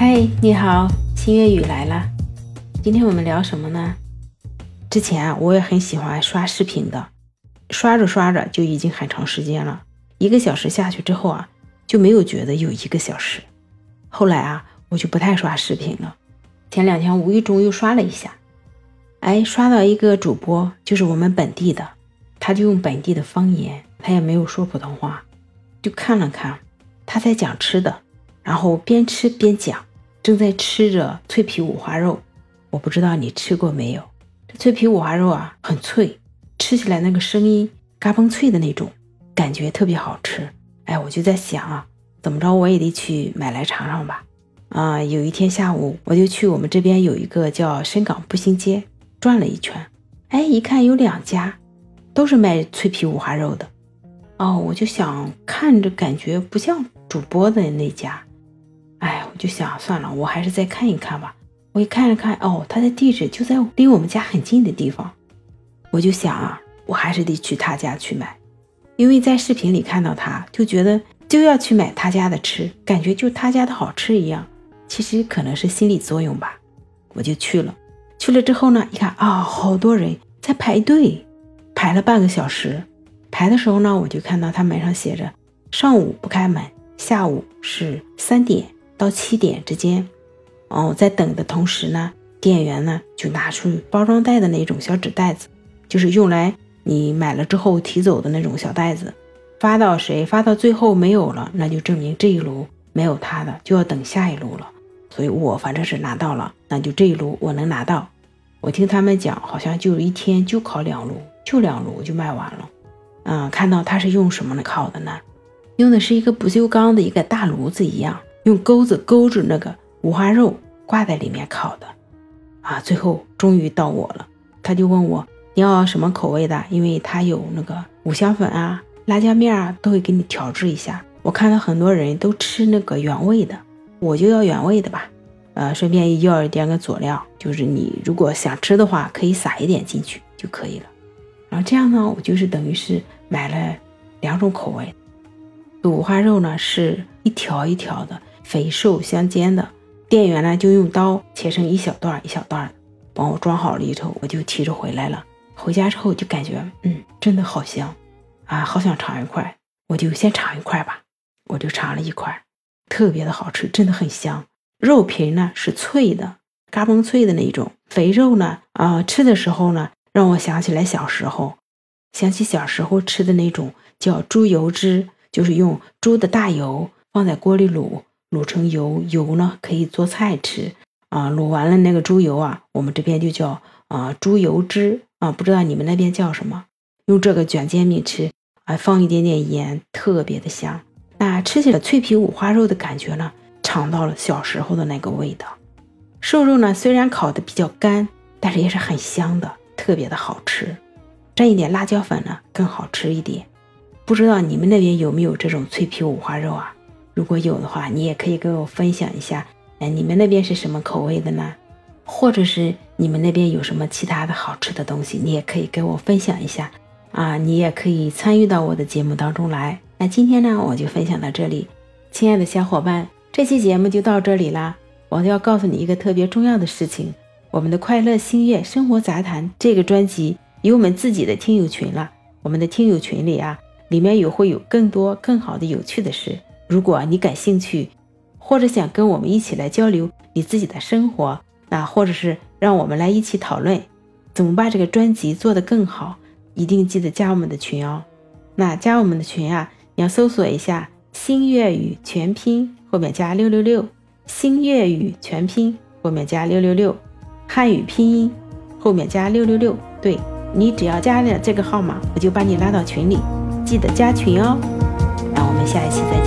嗨，你好，新月雨来了。今天我们聊什么呢？之前啊，我也很喜欢刷视频的，刷着刷着就已经很长时间了，一个小时下去之后啊，就没有觉得有一个小时。后来啊，我就不太刷视频了。前两天无意中又刷了一下，哎，刷到一个主播，就是我们本地的，他就用本地的方言，他也没有说普通话，就看了看，他在讲吃的，然后边吃边讲，正在吃着脆皮五花肉，我不知道你吃过没有，这脆皮五花肉啊很脆，吃起来那个声音嘎嘣脆的那种，感觉特别好吃。哎，我就在想啊，怎么着我也得去买来尝尝吧。啊，有一天下午，我就去我们这边有一个叫深港步行街转了一圈。哎，一看有两家，都是卖脆皮五花肉的。哦，我就想看着感觉不像主播的那家。就想算了，我还是再看一看吧。我一看了看，哦，他的地址就在离我们家很近的地方。我就想啊，我还是得去他家去买，因为在视频里看到他，就觉得就要去买他家的吃，感觉就他家的好吃一样。其实可能是心理作用吧，我就去了。去了之后呢，一看啊，好多人在排队，排了半个小时。排的时候呢，我就看到他门上写着上午不开门，下午是三点到七点之间。哦，在等的同时呢，店员呢就拿出包装袋的那种小纸袋子，就是用来你买了之后提走的那种小袋子。发到谁？发到最后没有了，那就证明这一炉没有他的，就要等下一炉了。所以我反正是拿到了，那就这一炉我能拿到。我听他们讲，好像就一天就烤两炉，就两炉就卖完了。嗯，看到他是用什么来烤的呢？用的是一个不锈钢的一个大炉子一样，用钩子钩住那个五花肉挂在里面烤的。啊，最后终于到我了，他就问我你要什么口味的，因为他有那个五香粉啊、辣椒面啊，都会给你调制一下。我看到很多人都吃那个原味的。我就要原味的吧，呃，顺便要一点个佐料，就是你如果想吃的话，可以撒一点进去就可以了。然后这样呢，我就是等于是买了两种口味。五花肉呢是一条一条的，肥瘦相间的。店员呢就用刀切成一小段一小段的，帮我装好了以后，我就提着回来了。回家之后就感觉，嗯，真的好香啊，好想尝一块，我就先尝一块吧，我就尝了一块。特别的好吃，真的很香。肉皮呢是脆的，嘎嘣脆的那种。肥肉呢，啊，吃的时候呢，让我想起来小时候，想起小时候吃的那种叫猪油汁，就是用猪的大油放在锅里卤，卤成油，油呢可以做菜吃。啊，卤完了那个猪油啊，我们这边就叫啊猪油汁啊，不知道你们那边叫什么？用这个卷煎饼吃，啊，放一点点盐，特别的香。那吃起来脆皮五花肉的感觉呢，尝到了小时候的那个味道。瘦肉呢，虽然烤的比较干，但是也是很香的，特别的好吃。蘸一点辣椒粉呢，更好吃一点。不知道你们那边有没有这种脆皮五花肉啊？如果有的话，你也可以跟我分享一下。哎，你们那边是什么口味的呢？或者是你们那边有什么其他的好吃的东西，你也可以跟我分享一下。啊，你也可以参与到我的节目当中来。那今天呢，我就分享到这里，亲爱的小伙伴，这期节目就到这里啦。我要告诉你一个特别重要的事情，我们的快乐星月生活杂谈这个专辑有我们自己的听友群了。我们的听友群里啊，里面有会有更多更好的有趣的事。如果你感兴趣，或者想跟我们一起来交流你自己的生活，那或者是让我们来一起讨论怎么把这个专辑做得更好，一定记得加我们的群哦。那加我们的群啊。你要搜索一下“新粤语全拼”后面加六六六，“新粤语全拼”后面加六六六，汉语拼音后面加六六六。对你只要加了这个号码，我就把你拉到群里，记得加群哦。那我们下一期再。